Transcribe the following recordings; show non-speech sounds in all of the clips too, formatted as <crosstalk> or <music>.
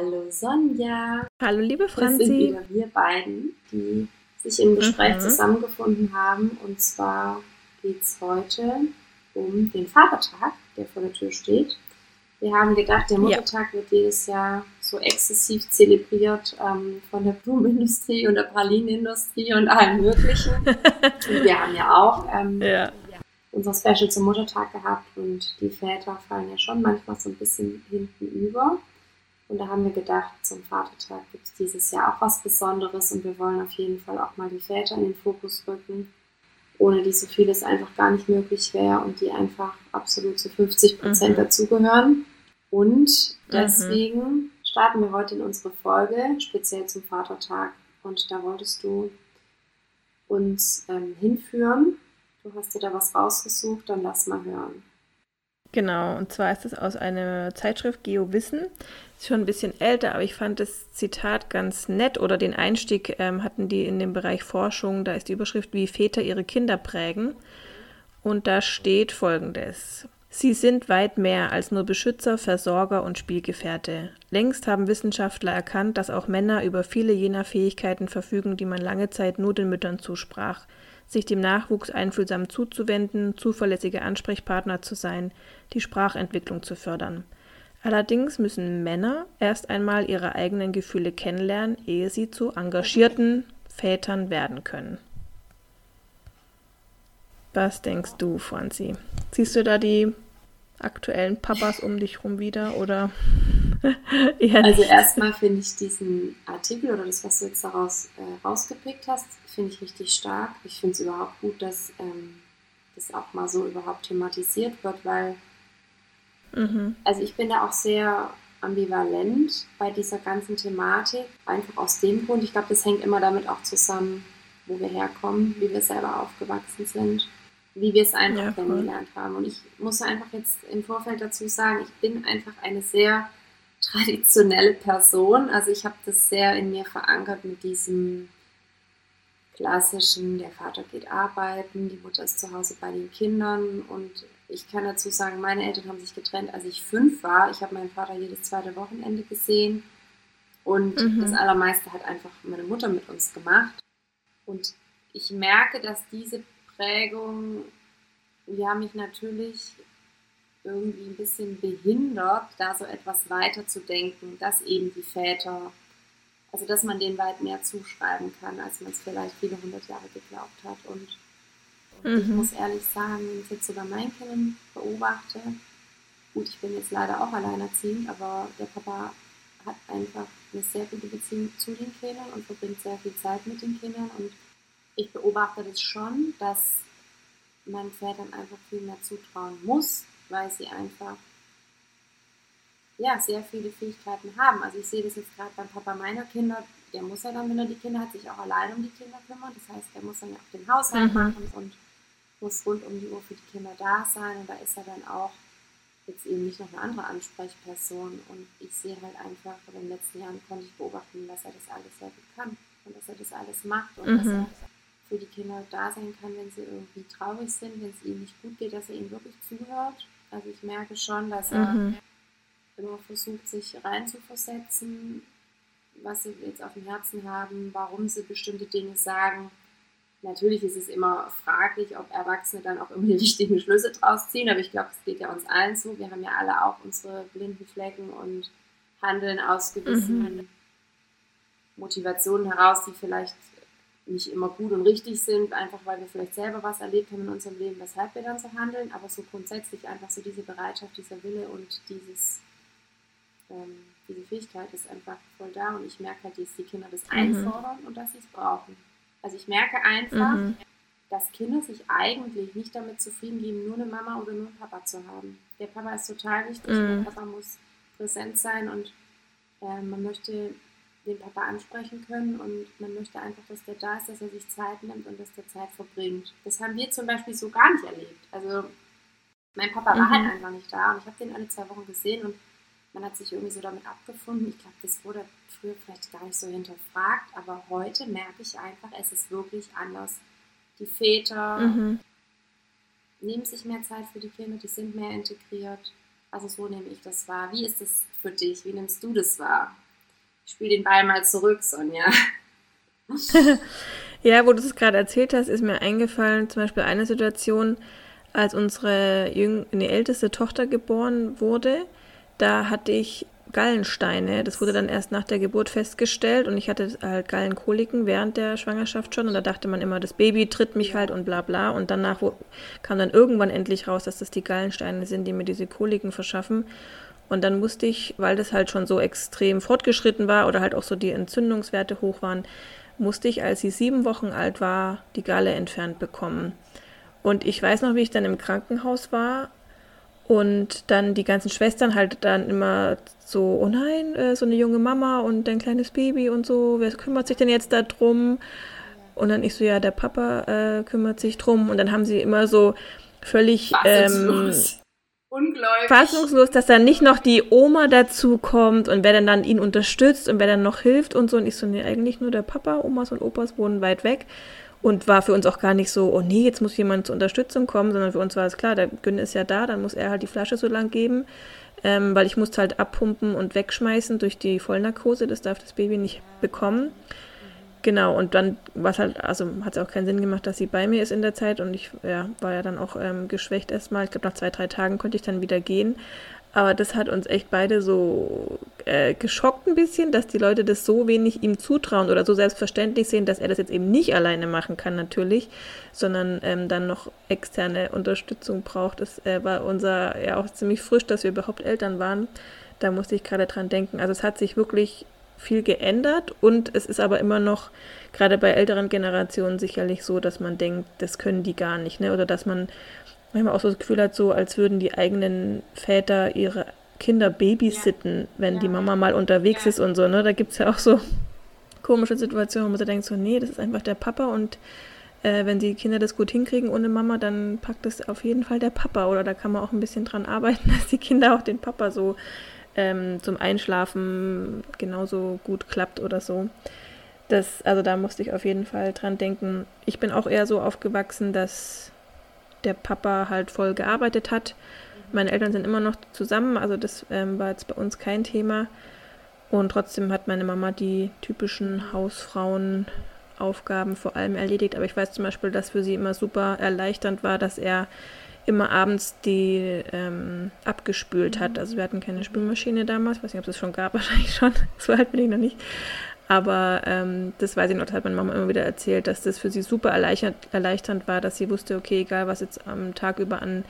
Hallo Sonja. Hallo liebe Franzi. Das sind wieder wir beiden, die sich im Gespräch mhm. zusammengefunden haben. Und zwar geht es heute um den Vatertag, der vor der Tür steht. Wir haben gedacht, der Muttertag ja. wird jedes Jahr so exzessiv zelebriert ähm, von der Blumenindustrie und der Pralinenindustrie und allem Möglichen. <laughs> und wir haben ja auch ähm, ja. unser Special zum Muttertag gehabt und die Väter fallen ja schon manchmal so ein bisschen hinten über. Und da haben wir gedacht, zum Vatertag gibt es dieses Jahr auch was Besonderes und wir wollen auf jeden Fall auch mal die Väter in den Fokus rücken, ohne die so vieles einfach gar nicht möglich wäre und die einfach absolut zu 50 Prozent mhm. dazugehören. Und deswegen mhm. starten wir heute in unsere Folge, speziell zum Vatertag. Und da wolltest du uns ähm, hinführen. Du hast dir da was rausgesucht, dann lass mal hören. Genau, und zwar ist es aus einer Zeitschrift Geowissen. Ist schon ein bisschen älter, aber ich fand das Zitat ganz nett oder den Einstieg ähm, hatten die in dem Bereich Forschung. Da ist die Überschrift, wie Väter ihre Kinder prägen. Und da steht folgendes. Sie sind weit mehr als nur Beschützer, Versorger und Spielgefährte. Längst haben Wissenschaftler erkannt, dass auch Männer über viele jener Fähigkeiten verfügen, die man lange Zeit nur den Müttern zusprach sich dem Nachwuchs einfühlsam zuzuwenden, zuverlässige Ansprechpartner zu sein, die Sprachentwicklung zu fördern. Allerdings müssen Männer erst einmal ihre eigenen Gefühle kennenlernen, ehe sie zu engagierten Vätern werden können. Was denkst du, Franzi? Siehst du da die aktuellen Papas um dich rum wieder oder <laughs> Also erstmal finde ich diesen Artikel oder das, was du jetzt daraus äh, rausgepickt hast, finde ich richtig stark. Ich finde es überhaupt gut, dass ähm, das auch mal so überhaupt thematisiert wird, weil mhm. also ich bin da auch sehr ambivalent bei dieser ganzen Thematik. Einfach aus dem Grund, ich glaube, das hängt immer damit auch zusammen, wo wir herkommen, wie wir selber aufgewachsen sind, wie wir es einfach ja, kennengelernt haben. Und ich muss einfach jetzt im Vorfeld dazu sagen, ich bin einfach eine sehr traditionelle Person. Also ich habe das sehr in mir verankert mit diesem klassischen, der Vater geht arbeiten, die Mutter ist zu Hause bei den Kindern und ich kann dazu sagen, meine Eltern haben sich getrennt, als ich fünf war. Ich habe meinen Vater jedes zweite Wochenende gesehen und mhm. das Allermeiste hat einfach meine Mutter mit uns gemacht. Und ich merke, dass diese Prägung, ja, mich natürlich irgendwie ein bisschen behindert, da so etwas weiterzudenken, dass eben die Väter, also dass man denen weit mehr zuschreiben kann, als man es vielleicht viele hundert Jahre geglaubt hat. Und mhm. ich muss ehrlich sagen, wenn ich jetzt sogar mein Kind beobachte, gut, ich bin jetzt leider auch alleinerziehend, aber der Papa hat einfach eine sehr gute Beziehung zu den Kindern und verbringt sehr viel Zeit mit den Kindern. Und ich beobachte das schon, dass man Vätern einfach viel mehr zutrauen muss, weil sie einfach ja, sehr viele Fähigkeiten haben. Also ich sehe das jetzt gerade beim Papa meiner Kinder, der muss ja dann, wenn er die Kinder hat, sich auch allein um die Kinder kümmern. Das heißt, der muss dann ja auch den Haushalt mhm. machen und muss rund um die Uhr für die Kinder da sein. Und da ist er dann auch jetzt eben nicht noch eine andere Ansprechperson. Und ich sehe halt einfach, in den letzten Jahren konnte ich beobachten, dass er das alles sehr gut kann und dass er das alles macht und mhm. dass er für die Kinder da sein kann, wenn sie irgendwie traurig sind, wenn es ihnen nicht gut geht, dass er ihnen wirklich zuhört also ich merke schon, dass er mhm. immer versucht, sich reinzuversetzen, was sie jetzt auf dem Herzen haben, warum sie bestimmte Dinge sagen. Natürlich ist es immer fraglich, ob Erwachsene dann auch immer die <laughs> richtigen Schlüsse draus ziehen, aber ich glaube, es geht ja uns allen so. Wir haben ja alle auch unsere blinden Flecken und handeln aus gewissen mhm. Motivationen heraus, die vielleicht nicht immer gut und richtig sind, einfach weil wir vielleicht selber was erlebt haben in unserem Leben, weshalb wir dann so handeln, aber so grundsätzlich einfach so diese Bereitschaft, dieser Wille und dieses, ähm, diese Fähigkeit ist einfach voll da und ich merke halt, dass die Kinder das mhm. einfordern und dass sie es brauchen. Also ich merke einfach, mhm. dass Kinder sich eigentlich nicht damit zufrieden geben, nur eine Mama oder nur einen Papa zu haben. Der Papa ist total wichtig, mhm. der Papa muss präsent sein und äh, man möchte den Papa ansprechen können und man möchte einfach, dass der da ist, dass er sich Zeit nimmt und dass der Zeit verbringt. Das haben wir zum Beispiel so gar nicht erlebt. Also mein Papa war halt mhm. halt einfach nicht da und ich habe den alle zwei Wochen gesehen und man hat sich irgendwie so damit abgefunden. Ich glaube, das wurde früher vielleicht gar nicht so hinterfragt, aber heute merke ich einfach, es ist wirklich anders. Die Väter mhm. nehmen sich mehr Zeit für die Kinder, die sind mehr integriert. Also so nehme ich das wahr. Wie ist das für dich? Wie nimmst du das wahr? Ich spiele den Ball mal zurück, Sonja. <laughs> ja, wo du es gerade erzählt hast, ist mir eingefallen, zum Beispiel eine Situation, als unsere jüng die älteste Tochter geboren wurde, da hatte ich Gallensteine. Das wurde dann erst nach der Geburt festgestellt und ich hatte halt Gallenkoliken während der Schwangerschaft schon und da dachte man immer, das Baby tritt mich halt und bla bla und danach kam dann irgendwann endlich raus, dass das die Gallensteine sind, die mir diese Koliken verschaffen und dann musste ich, weil das halt schon so extrem fortgeschritten war oder halt auch so die Entzündungswerte hoch waren, musste ich, als sie sieben Wochen alt war, die Galle entfernt bekommen. Und ich weiß noch, wie ich dann im Krankenhaus war und dann die ganzen Schwestern halt dann immer so, oh nein, äh, so eine junge Mama und dein kleines Baby und so, wer kümmert sich denn jetzt da drum? Und dann ich so, ja, der Papa äh, kümmert sich drum. Und dann haben sie immer so völlig ähm, Ungläubig. Fassungslos, dass dann nicht noch die Oma dazu kommt und wer dann, dann ihn unterstützt und wer dann noch hilft und so. Und ich so, nee, eigentlich nur der Papa, Omas und Opas wohnen weit weg. Und war für uns auch gar nicht so, oh nee, jetzt muss jemand zur Unterstützung kommen, sondern für uns war es klar, der Gün ist ja da, dann muss er halt die Flasche so lang geben, ähm, weil ich musste halt abpumpen und wegschmeißen durch die Vollnarkose, das darf das Baby nicht bekommen. Genau, und dann war halt, also hat es auch keinen Sinn gemacht, dass sie bei mir ist in der Zeit und ich ja, war ja dann auch ähm, geschwächt erstmal. Ich glaube, nach zwei, drei Tagen konnte ich dann wieder gehen. Aber das hat uns echt beide so äh, geschockt ein bisschen, dass die Leute das so wenig ihm zutrauen oder so selbstverständlich sehen, dass er das jetzt eben nicht alleine machen kann natürlich, sondern ähm, dann noch externe Unterstützung braucht. Das äh, war unser ja auch ziemlich frisch, dass wir überhaupt Eltern waren. Da musste ich gerade dran denken. Also es hat sich wirklich viel geändert und es ist aber immer noch, gerade bei älteren Generationen, sicherlich so, dass man denkt, das können die gar nicht, ne? Oder dass man manchmal auch so das Gefühl hat, so als würden die eigenen Väter ihre Kinder babysitten, ja. wenn ja. die Mama mal unterwegs ja. ist und so, ne? Da gibt es ja auch so komische Situationen, wo man so denkt, so, nee, das ist einfach der Papa und äh, wenn die Kinder das gut hinkriegen ohne Mama, dann packt es auf jeden Fall der Papa. Oder da kann man auch ein bisschen dran arbeiten, <laughs> dass die Kinder auch den Papa so ähm, zum Einschlafen genauso gut klappt oder so. Das, also da musste ich auf jeden Fall dran denken. Ich bin auch eher so aufgewachsen, dass der Papa halt voll gearbeitet hat. Meine Eltern sind immer noch zusammen, also das ähm, war jetzt bei uns kein Thema. Und trotzdem hat meine Mama die typischen Hausfrauenaufgaben vor allem erledigt. Aber ich weiß zum Beispiel, dass für sie immer super erleichternd war, dass er immer abends die ähm, abgespült hat. Also wir hatten keine Spülmaschine damals, ich weiß nicht, ob es schon gab, <laughs> wahrscheinlich schon, so alt bin ich noch nicht. Aber ähm, das weiß ich noch, hat meine Mama immer wieder erzählt, dass das für sie super erleichternd, erleichternd war, dass sie wusste, okay, egal was jetzt am Tag über an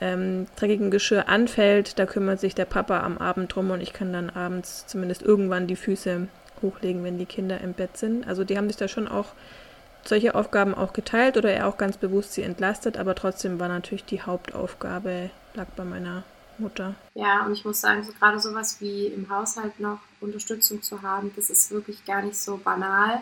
ähm, dreckigem Geschirr anfällt, da kümmert sich der Papa am Abend drum und ich kann dann abends zumindest irgendwann die Füße hochlegen, wenn die Kinder im Bett sind. Also die haben sich da schon auch solche Aufgaben auch geteilt oder er auch ganz bewusst sie entlastet, aber trotzdem war natürlich die Hauptaufgabe, lag bei meiner Mutter. Ja, und ich muss sagen, so gerade sowas wie im Haushalt noch Unterstützung zu haben, das ist wirklich gar nicht so banal,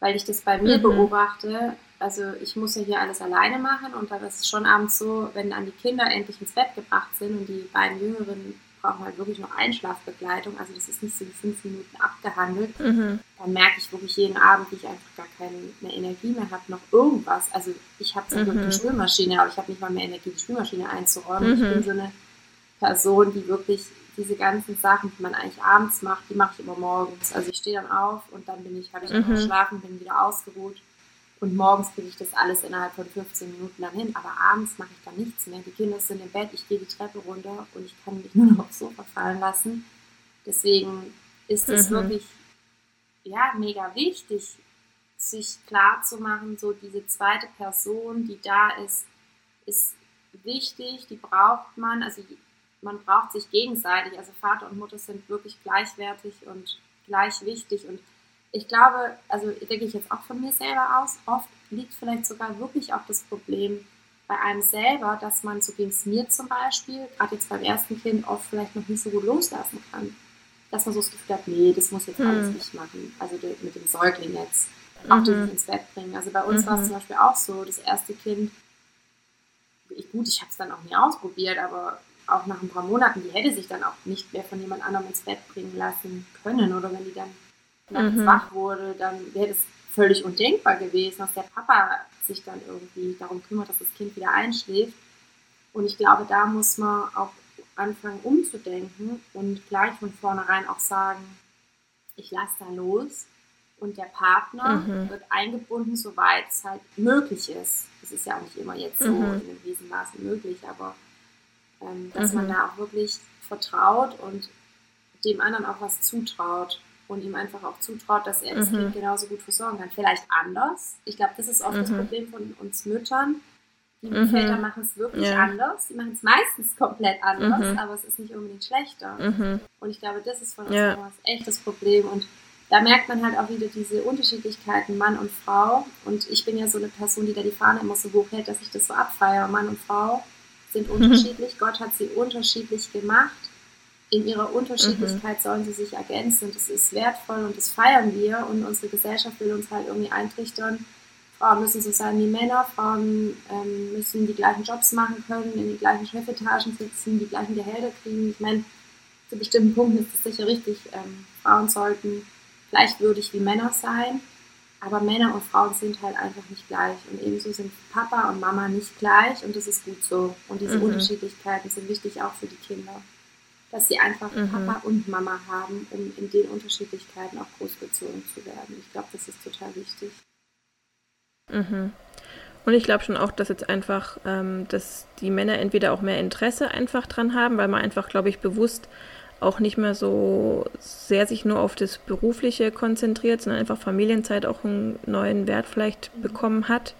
weil ich das bei mir mhm. beobachte. Also ich muss ja hier alles alleine machen und dann ist es schon abends so, wenn dann die Kinder endlich ins Bett gebracht sind und die beiden Jüngeren brauchen halt wirklich noch Einschlafbegleitung. Also das ist nicht so wie fünf Minuten abgehandelt. Mhm. Dann merke ich wirklich jeden Abend, wie ich einfach gar keine Energie mehr habe, noch irgendwas. Also ich habe zwar mhm. eine Spülmaschine, aber ich habe nicht mal mehr Energie, die Spülmaschine einzuräumen. Mhm. Ich bin so eine Person, die wirklich diese ganzen Sachen, die man eigentlich abends macht, die mache ich immer morgens. Also ich stehe dann auf und dann bin ich, habe ich mhm. geschlafen, bin wieder ausgeruht und morgens kriege ich das alles innerhalb von 15 Minuten dann hin. Aber abends mache ich dann nichts mehr. Die Kinder sind im Bett, ich gehe die Treppe runter und ich kann mich <laughs> nur noch aufs Sofa fallen lassen. Deswegen ist es mhm. wirklich ja, mega wichtig, sich klar zu machen, so diese zweite Person, die da ist, ist wichtig, die braucht man, also man braucht sich gegenseitig. Also Vater und Mutter sind wirklich gleichwertig und gleich wichtig. Und ich glaube, also denke ich jetzt auch von mir selber aus, oft liegt vielleicht sogar wirklich auch das Problem bei einem selber, dass man, so ging es mir zum Beispiel, gerade jetzt beim ersten Kind, oft vielleicht noch nicht so gut loslassen kann. Dass man so das Gefühl hat, nee, das muss jetzt hm. alles nicht machen. Also mit dem Säugling jetzt. Auch mhm. dieses ins Bett bringen. Also bei uns mhm. war es zum Beispiel auch so, das erste Kind, ich, gut, ich habe es dann auch nie ausprobiert, aber auch nach ein paar Monaten, die hätte sich dann auch nicht mehr von jemand anderem ins Bett bringen lassen können. Oder wenn die dann nachts mhm. wach wurde, dann wäre das völlig undenkbar gewesen, dass der Papa sich dann irgendwie darum kümmert, dass das Kind wieder einschläft. Und ich glaube, da muss man auch anfangen umzudenken und gleich von vornherein auch sagen, ich lasse da los und der Partner mhm. wird eingebunden, soweit es halt möglich ist. Das ist ja auch nicht immer jetzt so mhm. in einem Riesenmaßen möglich, aber ähm, dass mhm. man da auch wirklich vertraut und dem anderen auch was zutraut und ihm einfach auch zutraut, dass er das mhm. Kind genauso gut versorgen kann. Vielleicht anders. Ich glaube, das ist oft das mhm. Problem von uns Müttern. Die mhm. Väter machen es wirklich ja. anders. Die machen es meistens komplett anders, aber es ist nicht unbedingt schlechter. Und ich glaube, das ist von uns ja. echt das Problem. Und da merkt man halt auch wieder diese Unterschiedlichkeiten Mann und Frau. Und ich bin ja so eine Person, die da die Fahne immer so hoch hält, dass ich das so abfeiere. Mann und Frau sind mhm. unterschiedlich. Gott hat sie unterschiedlich gemacht. In ihrer Unterschiedlichkeit mhm. sollen sie sich ergänzen. Und das ist wertvoll und das feiern wir. Und unsere Gesellschaft will uns halt irgendwie eintrichtern. Frauen müssen so sein wie Männer. Frauen ähm, müssen die gleichen Jobs machen können, in den gleichen Chefetagen sitzen, die gleichen Gehälter kriegen. Ich meine, zu bestimmten Punkten ist das sicher richtig. Ähm, Frauen sollten gleichwürdig wie Männer sein. Aber Männer und Frauen sind halt einfach nicht gleich. Und ebenso sind Papa und Mama nicht gleich und das ist gut so. Und diese mhm. Unterschiedlichkeiten sind wichtig auch für die Kinder. Dass sie einfach mhm. Papa und Mama haben, um in den Unterschiedlichkeiten auch großgezogen zu werden. Ich glaube, das ist total wichtig. Mhm. Und ich glaube schon auch, dass jetzt einfach, ähm, dass die Männer entweder auch mehr Interesse einfach dran haben, weil man einfach, glaube ich, bewusst auch nicht mehr so sehr sich nur auf das Berufliche konzentriert, sondern einfach Familienzeit auch einen neuen Wert vielleicht bekommen hat.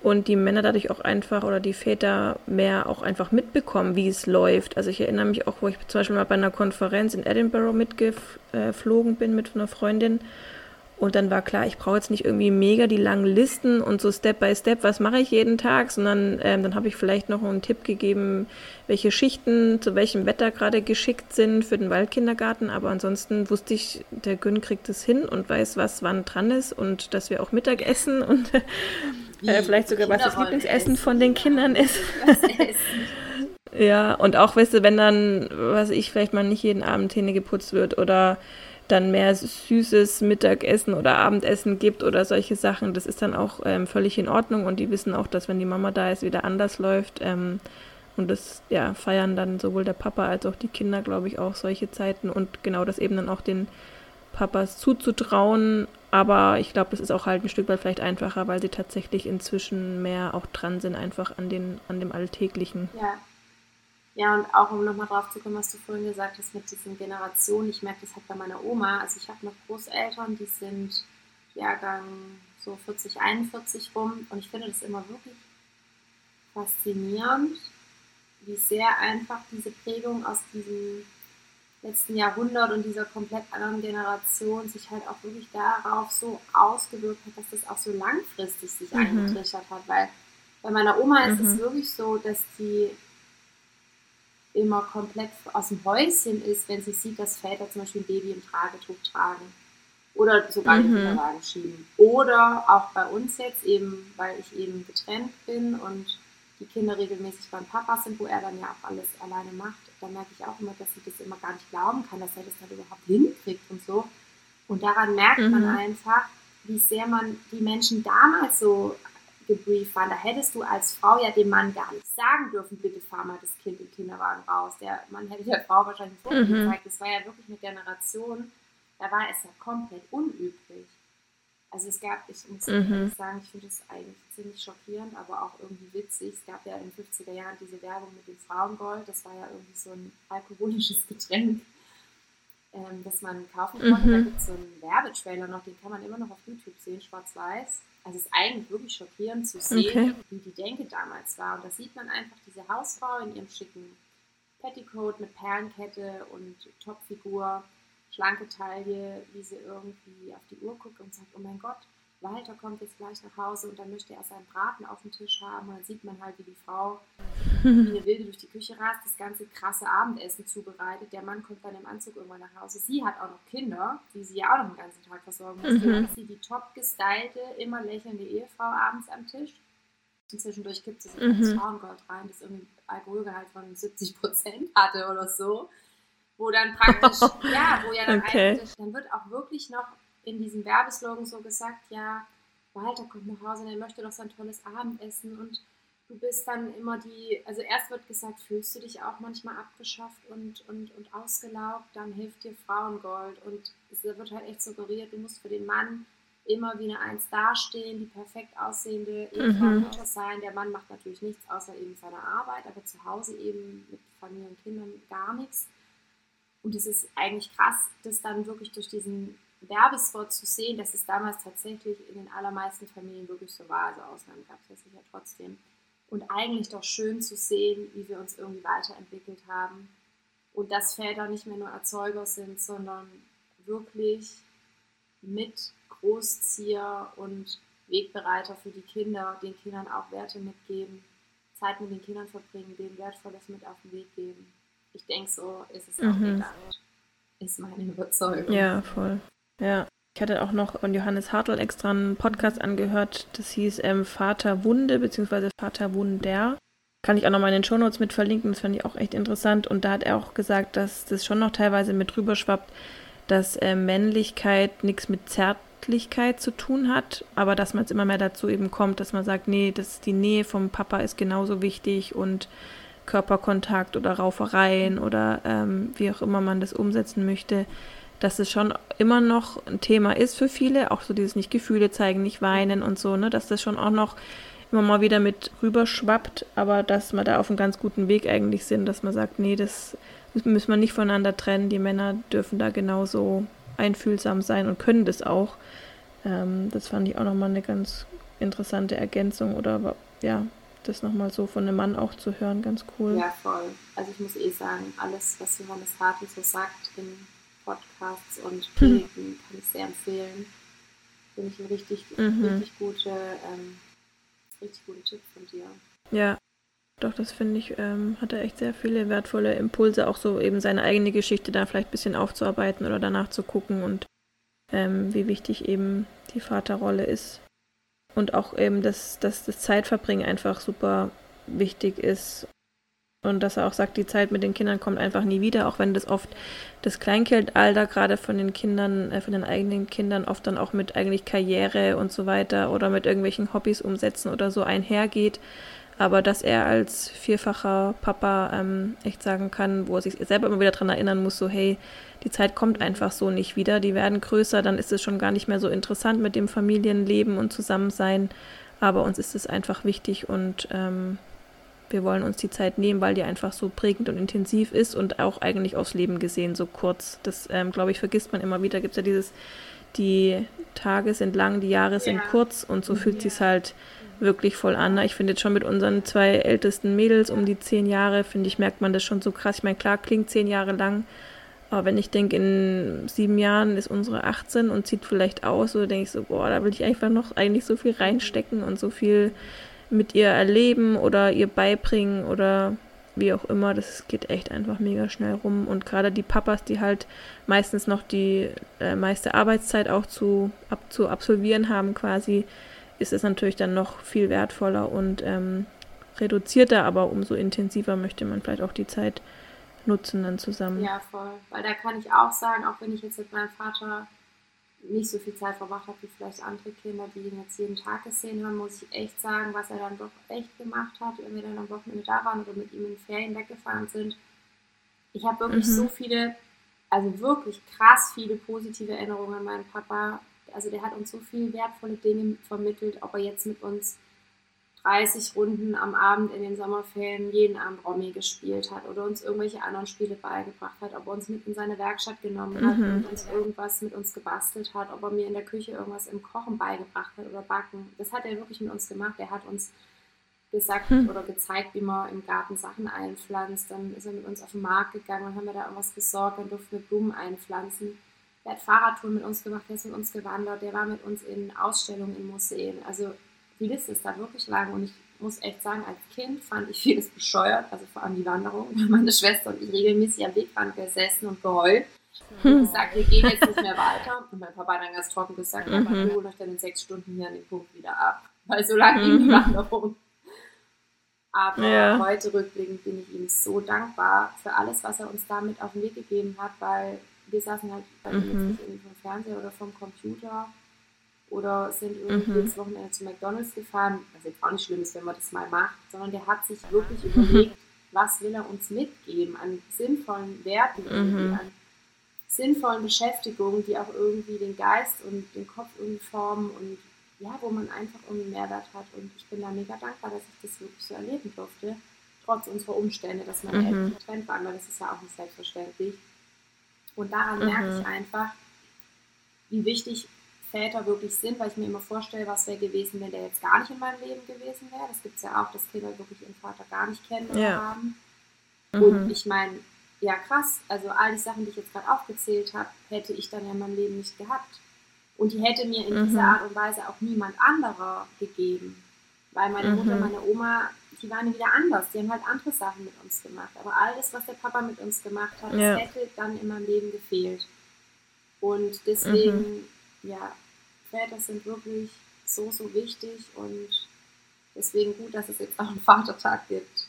Und die Männer dadurch auch einfach oder die Väter mehr auch einfach mitbekommen, wie es läuft. Also ich erinnere mich auch, wo ich zum Beispiel mal bei einer Konferenz in Edinburgh mitgeflogen bin mit einer Freundin und dann war klar, ich brauche jetzt nicht irgendwie mega die langen Listen und so Step by Step, was mache ich jeden Tag, sondern ähm, dann habe ich vielleicht noch einen Tipp gegeben, welche Schichten zu welchem Wetter gerade geschickt sind für den Waldkindergarten. Aber ansonsten wusste ich, der Gün kriegt es hin und weiß, was wann dran ist und dass wir auch Mittag essen <laughs> und äh, vielleicht sogar was das Lieblingsessen von den Kindern ist. <laughs> ja, und auch, weißt du, wenn dann, was ich, vielleicht mal nicht jeden Abend Zähne geputzt wird oder dann mehr süßes Mittagessen oder Abendessen gibt oder solche Sachen, das ist dann auch ähm, völlig in Ordnung und die wissen auch, dass wenn die Mama da ist, wieder anders läuft. Ähm, und das ja, feiern dann sowohl der Papa als auch die Kinder, glaube ich, auch solche Zeiten und genau das eben dann auch den Papas zuzutrauen. Aber ich glaube, das ist auch halt ein Stück weit vielleicht einfacher, weil sie tatsächlich inzwischen mehr auch dran sind, einfach an, den, an dem Alltäglichen. Ja, ja, und auch um nochmal drauf zu kommen, was du vorhin gesagt hast mit diesen Generationen. Ich merke das halt bei meiner Oma. Also ich habe noch Großeltern, die sind Jahrgang so 40, 41 rum. Und ich finde das immer wirklich faszinierend, wie sehr einfach diese Prägung aus diesem letzten Jahrhundert und dieser komplett anderen Generation sich halt auch wirklich darauf so ausgewirkt hat, dass das auch so langfristig sich mhm. eingetrichtert hat. Weil bei meiner Oma ist es mhm. wirklich so, dass sie immer komplett aus dem Häuschen ist, wenn sie sieht, dass Väter zum Beispiel ein Baby im Tragetuch tragen oder sogar mhm. den Kinderwagen schieben. Oder auch bei uns jetzt eben, weil ich eben getrennt bin und die Kinder regelmäßig beim Papa sind, wo er dann ja auch alles alleine macht, da merke ich auch immer, dass sie das immer gar nicht glauben kann, dass er das dann überhaupt hinkriegt und so. Und daran merkt mhm. man einfach, wie sehr man die Menschen damals so gebrieft waren. Da hättest du als Frau ja dem Mann gar nicht sagen dürfen, bitte fahr mal das Kind im Kinderwagen raus. Der Mann hätte der Frau wahrscheinlich ein mhm. gezeigt. Das war ja wirklich eine Generation, da war es ja komplett unüblich. Also es gab, ich muss mhm. sagen, ich finde das eigentlich ziemlich schockierend, aber auch irgendwie witzig. Es gab ja in den 50er Jahren diese Werbung mit dem Frauengold. Das war ja irgendwie so ein alkoholisches <laughs> Getränk. ähm, das man kaufen konnte. Mhm. Da gibt es so einen Werbetrailer noch, den kann man immer noch auf YouTube sehen, schwarz-weiß. Also es ist eigentlich wirklich schockierend zu sehen, okay. wie die Denke damals war. Und da sieht man einfach diese Hausfrau in ihrem schicken Petticoat mit Perlenkette und Topfigur, schlanke Taille, wie sie irgendwie auf die Uhr guckt und sagt, oh mein Gott, Walter kommt jetzt gleich nach Hause und dann möchte er seinen Braten auf dem Tisch haben. Und dann sieht man halt, wie die Frau wie eine Wilde durch die Küche rast, das ganze krasse Abendessen zubereitet. Der Mann kommt dann im Anzug irgendwann nach Hause. Sie hat auch noch Kinder, die sie ja auch noch den ganzen Tag versorgen muss. Mhm. Dann ist sie die top gestylte, immer lächelnde Ehefrau abends am Tisch. Und zwischendurch gibt es mhm. das Frauengold rein, das irgendwie Alkoholgehalt von 70 Prozent <laughs> hatte oder so. Wo dann praktisch, <laughs> ja, wo ja dann okay. eigentlich, dann wird auch wirklich noch in diesem Werbeslogan so gesagt, ja, Walter kommt nach Hause und er möchte doch sein tolles Abendessen und du bist dann immer die, also erst wird gesagt, fühlst du dich auch manchmal abgeschafft und, und, und ausgelaugt, dann hilft dir Frauengold und es wird halt echt suggeriert, du musst für den Mann immer wie eine Eins dastehen, die perfekt aussehende Ehefrau mhm. sein. Der Mann macht natürlich nichts außer eben seine Arbeit, aber zu Hause eben mit Familie und Kindern gar nichts. Und es ist eigentlich krass, das dann wirklich durch diesen Werbespot zu sehen, dass es damals tatsächlich in den allermeisten Familien wirklich so war. Also Ausnahmen gab es ja sicher trotzdem. Und eigentlich doch schön zu sehen, wie wir uns irgendwie weiterentwickelt haben. Und dass Väter nicht mehr nur Erzeuger sind, sondern wirklich mit Großzieher und Wegbereiter für die Kinder, den Kindern auch Werte mitgeben, Zeit mit den Kindern verbringen, denen Wertvolles mit auf den Weg geben. Ich denke, so ist es auch mhm. gedacht. Ist meine Überzeugung. Ja, voll. Ja. Ich hatte auch noch von Johannes Hartl extra einen Podcast angehört, das hieß ähm, Vater Wunde bzw. Vater Wunder. Kann ich auch noch mal in den Shownotes mit verlinken, das fand ich auch echt interessant. Und da hat er auch gesagt, dass das schon noch teilweise mit rüber schwappt, dass äh, Männlichkeit nichts mit Zärtlichkeit zu tun hat, aber dass man jetzt immer mehr dazu eben kommt, dass man sagt, nee, das, die Nähe vom Papa ist genauso wichtig und Körperkontakt oder Raufereien oder ähm, wie auch immer man das umsetzen möchte, dass es schon immer noch ein Thema ist für viele, auch so dieses nicht Gefühle zeigen, nicht weinen und so, ne, dass das schon auch noch immer mal wieder mit rüberschwappt, aber dass wir da auf einem ganz guten Weg eigentlich sind, dass man sagt, nee, das müssen wir nicht voneinander trennen, die Männer dürfen da genauso einfühlsam sein und können das auch. Ähm, das fand ich auch nochmal eine ganz interessante Ergänzung oder ja, das nochmal so von einem Mann auch zu hören, ganz cool. Ja, voll. Also ich muss eh sagen, alles, was Johannes Hartl so sagt in Podcasts und hm. Predigten, hm. kann ich sehr empfehlen. Finde ich ein richtig, mhm. richtig gute, ähm, richtig gute Tipp von dir. Ja, doch, das finde ich, ähm, hat er echt sehr viele wertvolle Impulse, auch so eben seine eigene Geschichte da vielleicht ein bisschen aufzuarbeiten oder danach zu gucken und ähm, wie wichtig eben die Vaterrolle ist und auch eben, dass, dass das Zeitverbringen einfach super wichtig ist. Und dass er auch sagt, die Zeit mit den Kindern kommt einfach nie wieder, auch wenn das oft das Kleinkindalter gerade von den Kindern, äh, von den eigenen Kindern oft dann auch mit eigentlich Karriere und so weiter oder mit irgendwelchen Hobbys umsetzen oder so einhergeht. Aber dass er als vierfacher Papa ähm, echt sagen kann, wo er sich selber immer wieder daran erinnern muss, so hey, die Zeit kommt einfach so nicht wieder. Die werden größer, dann ist es schon gar nicht mehr so interessant mit dem Familienleben und Zusammensein. Aber uns ist es einfach wichtig und ähm, wir wollen uns die Zeit nehmen, weil die einfach so prägend und intensiv ist und auch eigentlich aufs Leben gesehen so kurz. Das, ähm, glaube ich, vergisst man immer wieder. Gibt es ja dieses, die Tage sind lang, die Jahre sind kurz und so fühlt ja. sich halt wirklich voll an. Ich finde jetzt schon mit unseren zwei ältesten Mädels um die zehn Jahre, finde ich, merkt man das schon so krass. Ich meine, klar, klingt zehn Jahre lang, aber wenn ich denke, in sieben Jahren ist unsere 18 und zieht vielleicht aus, so denke ich so, boah, da will ich einfach noch eigentlich so viel reinstecken und so viel mit ihr erleben oder ihr beibringen oder wie auch immer. Das geht echt einfach mega schnell rum. Und gerade die Papas, die halt meistens noch die äh, meiste Arbeitszeit auch zu, ab, zu absolvieren haben, quasi, ist es natürlich dann noch viel wertvoller und ähm, reduzierter, aber umso intensiver möchte man vielleicht auch die Zeit nutzen dann zusammen. Ja, voll. Weil da kann ich auch sagen, auch wenn ich jetzt mit meinem Vater nicht so viel Zeit verbracht habe wie vielleicht andere Kinder, die ihn jetzt jeden Tag gesehen haben, muss ich echt sagen, was er dann doch echt gemacht hat, wenn wir dann am Wochenende da waren oder mit ihm in Ferien weggefahren sind. Ich habe wirklich mhm. so viele, also wirklich krass viele positive Erinnerungen an meinen Papa. Also der hat uns so viele wertvolle Dinge vermittelt, ob er jetzt mit uns 30 Runden am Abend in den Sommerferien jeden Abend Romy gespielt hat oder uns irgendwelche anderen Spiele beigebracht hat, ob er uns mit in seine Werkstatt genommen hat mhm. und uns irgendwas mit uns gebastelt hat, ob er mir in der Küche irgendwas im Kochen beigebracht hat oder backen. Das hat er wirklich mit uns gemacht. Er hat uns gesagt hm. oder gezeigt, wie man im Garten Sachen einpflanzt. Dann ist er mit uns auf den Markt gegangen und haben wir da irgendwas gesorgt, dann durften wir Blumen einpflanzen. Er hat Fahrradtouren mit uns gemacht, der ist mit uns gewandert, der war mit uns in Ausstellungen in Museen. Also die Liste ist da wirklich lang und ich muss echt sagen, als Kind fand ich vieles bescheuert, also vor allem die Wanderung, <laughs> weil meine Schwester und ich regelmäßig am Wegrand gesessen und geheult. Und gesagt, wir gehen jetzt nicht mehr weiter. Und mein Papa dann ganz trocken gesagt, mhm. aber holt euch dann in sechs Stunden hier an den Punkt wieder ab. Weil so lange ging die mhm. Wanderung. Aber ja. heute rückblickend bin ich ihm so dankbar für alles, was er uns damit auf den Weg gegeben hat, weil wir saßen halt bei mhm. jetzt irgendwie vom Fernseher oder vom Computer oder sind irgendwie mhm. jedes Wochenende zu McDonalds gefahren, was jetzt auch nicht schlimm ist, wenn man das mal macht, sondern der hat sich wirklich überlegt, <laughs> was will er uns mitgeben an sinnvollen Werten, mhm. an sinnvollen Beschäftigungen, die auch irgendwie den Geist und den Kopf irgendwie formen und ja, wo man einfach irgendwie Mehrwert hat. Und ich bin da mega dankbar, dass ich das wirklich so erleben durfte, trotz unserer Umstände, dass meine mhm. Eltern getrennt waren, weil das ist ja auch nicht selbstverständlich. Und daran mhm. merke ich einfach, wie wichtig Väter wirklich sind, weil ich mir immer vorstelle, was wäre gewesen, wenn der jetzt gar nicht in meinem Leben gewesen wäre. Das gibt es ja auch, dass Kinder wirklich ihren Vater gar nicht kennen oder ja. haben. Mhm. Und ich meine, ja krass, also all die Sachen, die ich jetzt gerade aufgezählt habe, hätte ich dann ja in meinem Leben nicht gehabt. Und die hätte mir in mhm. dieser Art und Weise auch niemand anderer gegeben. Weil meine Mutter, mhm. meine Oma, die waren wieder anders. Die haben halt andere Sachen mit uns gemacht. Aber alles, was der Papa mit uns gemacht hat, ja. das hätte dann in meinem Leben gefehlt. Und deswegen, mhm. Ja, Väter sind wirklich so, so wichtig und deswegen gut, dass es jetzt auch einen Vatertag gibt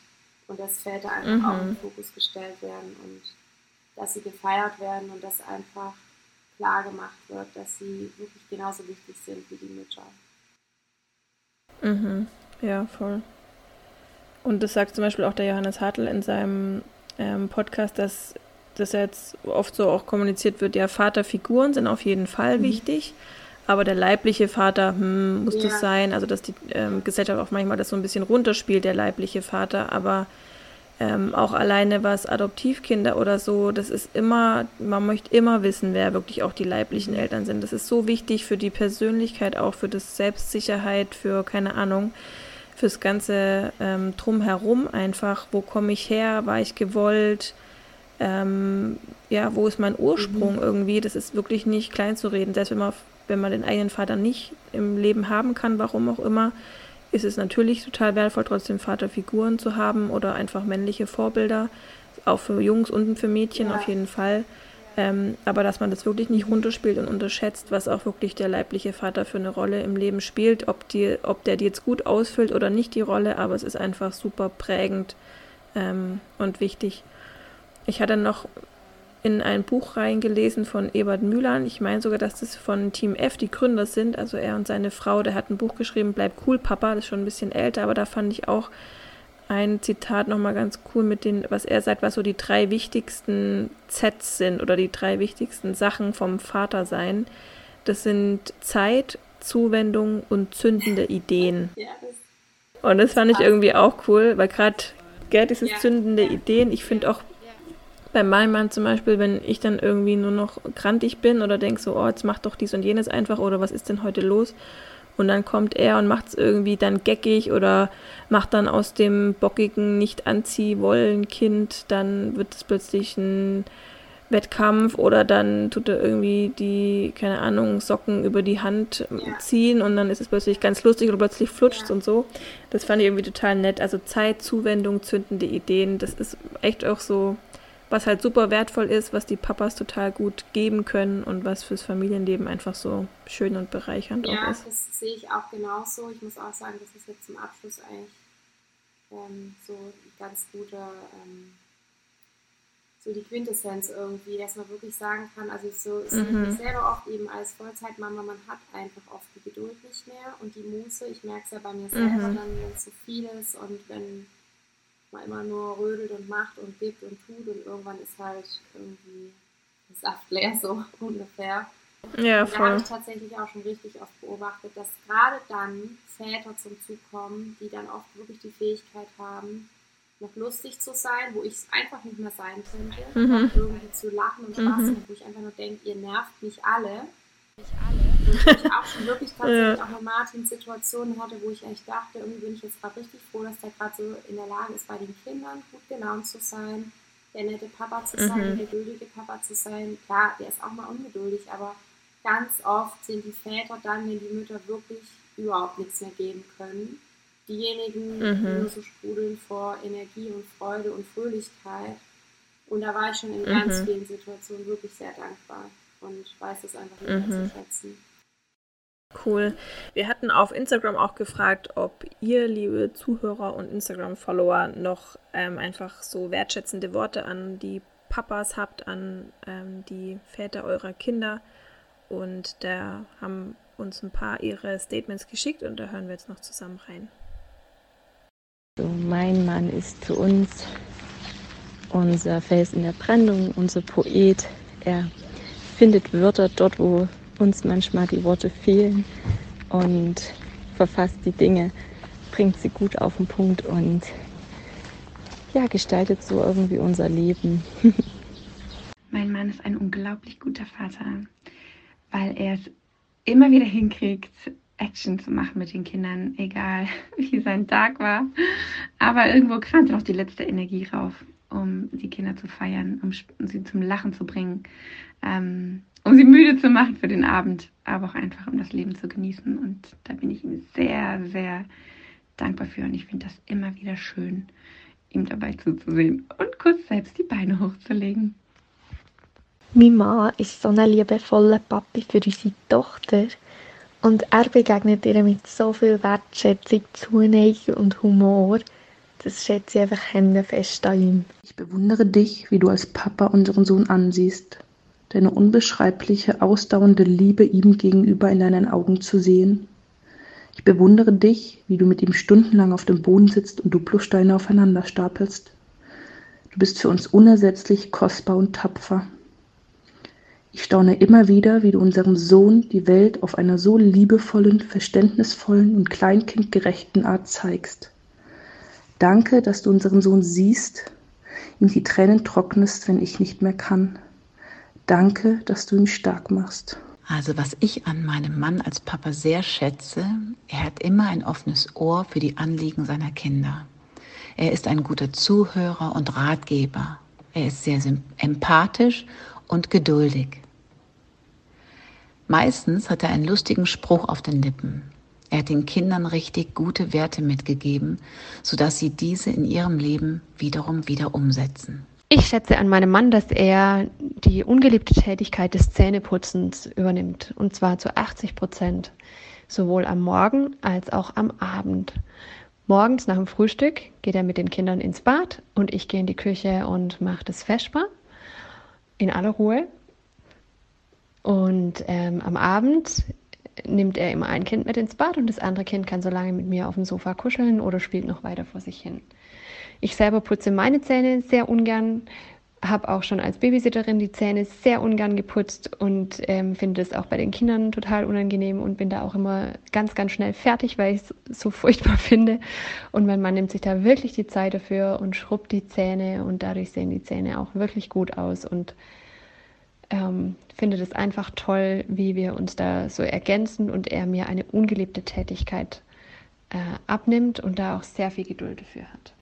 und dass Väter einfach mhm. auch in den Fokus gestellt werden und dass sie gefeiert werden und dass einfach klar gemacht wird, dass sie wirklich genauso wichtig sind wie die Mütter. Mhm. Ja, voll. Und das sagt zum Beispiel auch der Johannes Hartl in seinem ähm, Podcast, dass das jetzt oft so auch kommuniziert wird, ja, Vaterfiguren sind auf jeden Fall mhm. wichtig, aber der leibliche Vater, hm, muss ja. das sein? Also, dass die ähm, Gesellschaft auch manchmal das so ein bisschen runterspielt, der leibliche Vater, aber ähm, auch alleine was Adoptivkinder oder so, das ist immer, man möchte immer wissen, wer wirklich auch die leiblichen Eltern sind. Das ist so wichtig für die Persönlichkeit, auch für das Selbstsicherheit, für keine Ahnung, fürs ganze ähm, Drumherum einfach. Wo komme ich her? War ich gewollt? Ähm, ja, wo ist mein Ursprung mhm. irgendwie? Das ist wirklich nicht klein zu reden. Selbst wenn man, wenn man den eigenen Vater nicht im Leben haben kann, warum auch immer, ist es natürlich total wertvoll, trotzdem Vaterfiguren zu haben oder einfach männliche Vorbilder, auch für Jungs und für Mädchen ja. auf jeden Fall. Ähm, aber dass man das wirklich nicht runterspielt und unterschätzt, was auch wirklich der leibliche Vater für eine Rolle im Leben spielt, ob, die, ob der die jetzt gut ausfüllt oder nicht die Rolle, aber es ist einfach super prägend ähm, und wichtig. Ich hatte noch in ein Buch reingelesen von Ebert Mühlern. Ich meine sogar, dass das von Team F die Gründer sind. Also er und seine Frau, der hat ein Buch geschrieben, Bleib cool, Papa. Das ist schon ein bisschen älter, aber da fand ich auch ein Zitat nochmal ganz cool mit den, was er sagt, was so die drei wichtigsten Zs sind oder die drei wichtigsten Sachen vom Vater sein. Das sind Zeit, Zuwendung und zündende Ideen. Und das fand ich irgendwie auch cool, weil gerade dieses zündende Ideen, ich finde auch bei meinem Mann zum Beispiel, wenn ich dann irgendwie nur noch krantig bin oder denke so, oh, jetzt mach doch dies und jenes einfach oder was ist denn heute los? Und dann kommt er und macht es irgendwie dann geckig oder macht dann aus dem bockigen Nicht-Anzieh-Wollen-Kind, dann wird es plötzlich ein Wettkampf oder dann tut er irgendwie die, keine Ahnung, Socken über die Hand ziehen und dann ist es plötzlich ganz lustig oder plötzlich flutscht und so. Das fand ich irgendwie total nett. Also Zeit, Zuwendung, zündende Ideen, das ist echt auch so was halt super wertvoll ist, was die Papas total gut geben können und was fürs Familienleben einfach so schön und bereichernd ja, auch ist. Ja, das sehe ich auch genauso. Ich muss auch sagen, das ist jetzt zum Abschluss eigentlich ähm, so ein ganz guter, ähm, so die Quintessenz irgendwie, dass man wirklich sagen kann, also so ist mhm. selber oft eben als Vollzeitmama, man hat einfach oft die Geduld nicht mehr und die Muße. Ich merke es ja bei mir selber mhm. dann, wenn es so viel ist und wenn man immer nur rödelt und macht und gibt und tut und irgendwann ist halt irgendwie das Saft leer so <laughs> ungefähr. Ja, voll. Da habe ich tatsächlich auch schon richtig oft beobachtet, dass gerade dann Väter zum Zug kommen, die dann oft wirklich die Fähigkeit haben, noch lustig zu sein, wo ich es einfach nicht mehr sein könnte, mhm. irgendwie zu lachen und Spaß mhm. wo ich einfach nur denke, ihr nervt mich alle. Mich alle. Und ich auch schon wirklich tatsächlich auch Martin Situationen hatte, wo ich echt dachte, irgendwie bin ich jetzt gerade richtig froh, dass der gerade so in der Lage ist, bei den Kindern gut gelaunt zu sein, der nette Papa zu sein, mhm. der geduldige Papa zu sein. Klar, der ist auch mal ungeduldig, aber ganz oft sind die Väter dann, wenn die Mütter wirklich überhaupt nichts mehr geben können, diejenigen, mhm. die nur so sprudeln vor Energie und Freude und Fröhlichkeit. Und da war ich schon in mhm. ganz vielen Situationen wirklich sehr dankbar und weiß es einfach nicht mhm. zu schätzen. Cool. Wir hatten auf Instagram auch gefragt, ob ihr, liebe Zuhörer und Instagram-Follower, noch ähm, einfach so wertschätzende Worte an die Papas habt, an ähm, die Väter eurer Kinder. Und da haben uns ein paar ihre Statements geschickt und da hören wir jetzt noch zusammen rein. So, mein Mann ist für uns unser Fels in der Brandung, unser Poet. Er findet Wörter dort, wo uns manchmal die Worte fehlen und verfasst die Dinge, bringt sie gut auf den Punkt und ja, gestaltet so irgendwie unser Leben. <laughs> mein Mann ist ein unglaublich guter Vater, weil er es immer wieder hinkriegt, Action zu machen mit den Kindern, egal <laughs> wie sein Tag war. Aber irgendwo kramt noch die letzte Energie rauf, um die Kinder zu feiern, um sie zum Lachen zu bringen, ähm, um sie müde zu machen für den Abend, aber auch einfach um das Leben zu genießen. Und da bin ich ihm sehr, sehr dankbar für. Und ich finde das immer wieder schön, ihm dabei zuzusehen und kurz selbst die Beine hochzulegen. Mein Mann ist so ein liebevoller Papi für unsere Tochter. Und er begegnet ihr mit so viel Wertschätzung, Zuneigung und Humor. Das schätze ich einfach Hände fest an ihm. Ich bewundere dich, wie du als Papa unseren Sohn ansiehst. Deine unbeschreibliche, ausdauernde Liebe ihm gegenüber in deinen Augen zu sehen. Ich bewundere dich, wie du mit ihm stundenlang auf dem Boden sitzt und Duplosteine aufeinander stapelst. Du bist für uns unersetzlich, kostbar und tapfer. Ich staune immer wieder, wie du unserem Sohn die Welt auf einer so liebevollen, verständnisvollen und kleinkindgerechten Art zeigst. Danke, dass du unseren Sohn siehst, ihm die Tränen trocknest, wenn ich nicht mehr kann. Danke, dass du ihn stark machst. Also was ich an meinem Mann als Papa sehr schätze, er hat immer ein offenes Ohr für die Anliegen seiner Kinder. Er ist ein guter Zuhörer und Ratgeber. Er ist sehr empathisch und geduldig. Meistens hat er einen lustigen Spruch auf den Lippen. Er hat den Kindern richtig gute Werte mitgegeben, sodass sie diese in ihrem Leben wiederum wieder umsetzen. Ich schätze an meinem Mann, dass er die ungeliebte Tätigkeit des Zähneputzens übernimmt, und zwar zu 80 Prozent, sowohl am Morgen als auch am Abend. Morgens nach dem Frühstück geht er mit den Kindern ins Bad und ich gehe in die Küche und mache das Feschbar in aller Ruhe. Und ähm, am Abend nimmt er immer ein Kind mit ins Bad und das andere Kind kann so lange mit mir auf dem Sofa kuscheln oder spielt noch weiter vor sich hin. Ich selber putze meine Zähne sehr ungern, habe auch schon als Babysitterin die Zähne sehr ungern geputzt und ähm, finde es auch bei den Kindern total unangenehm und bin da auch immer ganz, ganz schnell fertig, weil ich es so furchtbar <laughs> finde. Und mein Mann nimmt sich da wirklich die Zeit dafür und schrubbt die Zähne und dadurch sehen die Zähne auch wirklich gut aus und ähm, finde es einfach toll, wie wir uns da so ergänzen und er mir eine ungeliebte Tätigkeit äh, abnimmt und da auch sehr viel Geduld dafür hat.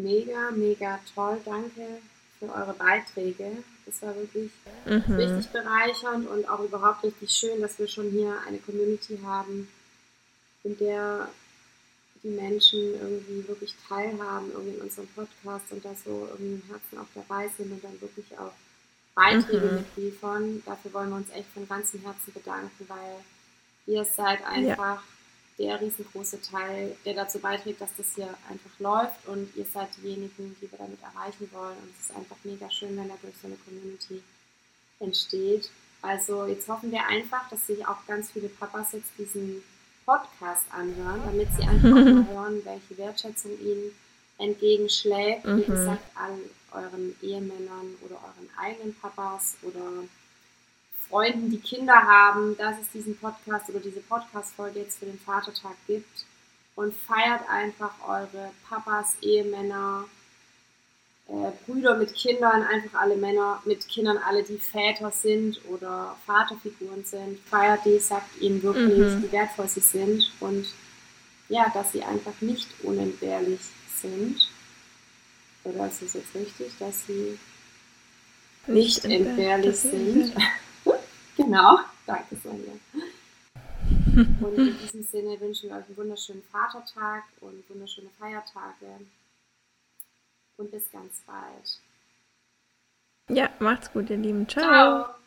mega, mega toll. Danke für eure Beiträge. Das war wirklich mhm. richtig bereichernd und auch überhaupt richtig schön, dass wir schon hier eine Community haben, in der die Menschen irgendwie wirklich teilhaben irgendwie in unserem Podcast und da so irgendwie im Herzen auch dabei sind und dann wirklich auch Beiträge mhm. mitliefern. Dafür wollen wir uns echt von ganzem Herzen bedanken, weil ihr seid einfach ja der riesengroße Teil, der dazu beiträgt, dass das hier einfach läuft und ihr seid diejenigen, die wir damit erreichen wollen. Und es ist einfach mega schön, wenn dadurch so eine Community entsteht. Also jetzt hoffen wir einfach, dass sich auch ganz viele Papas jetzt diesen Podcast anhören, damit sie einfach mal <laughs> hören, welche Wertschätzung ihnen entgegenschlägt. Mhm. Wie gesagt, an euren Ehemännern oder euren eigenen Papas oder Freunden, die Kinder haben, dass es diesen Podcast oder diese Podcast-Folge jetzt für den Vatertag gibt. Und feiert einfach eure Papas, Ehemänner, äh, Brüder mit Kindern, einfach alle Männer mit Kindern, alle, die Väter sind oder Vaterfiguren sind. Feiert die, sagt ihnen wirklich, mhm. wie wertvoll sie sind und ja, dass sie einfach nicht unentbehrlich sind. Oder ist es jetzt richtig, dass sie nicht, nicht entbehrlich sind? <laughs> genau, danke Sonja. <laughs> Und in diesem Sinne wünschen wir euch einen wunderschönen Vatertag und wunderschöne Feiertage. Und bis ganz bald. Ja, macht's gut, ihr Lieben. Ciao. Ciao.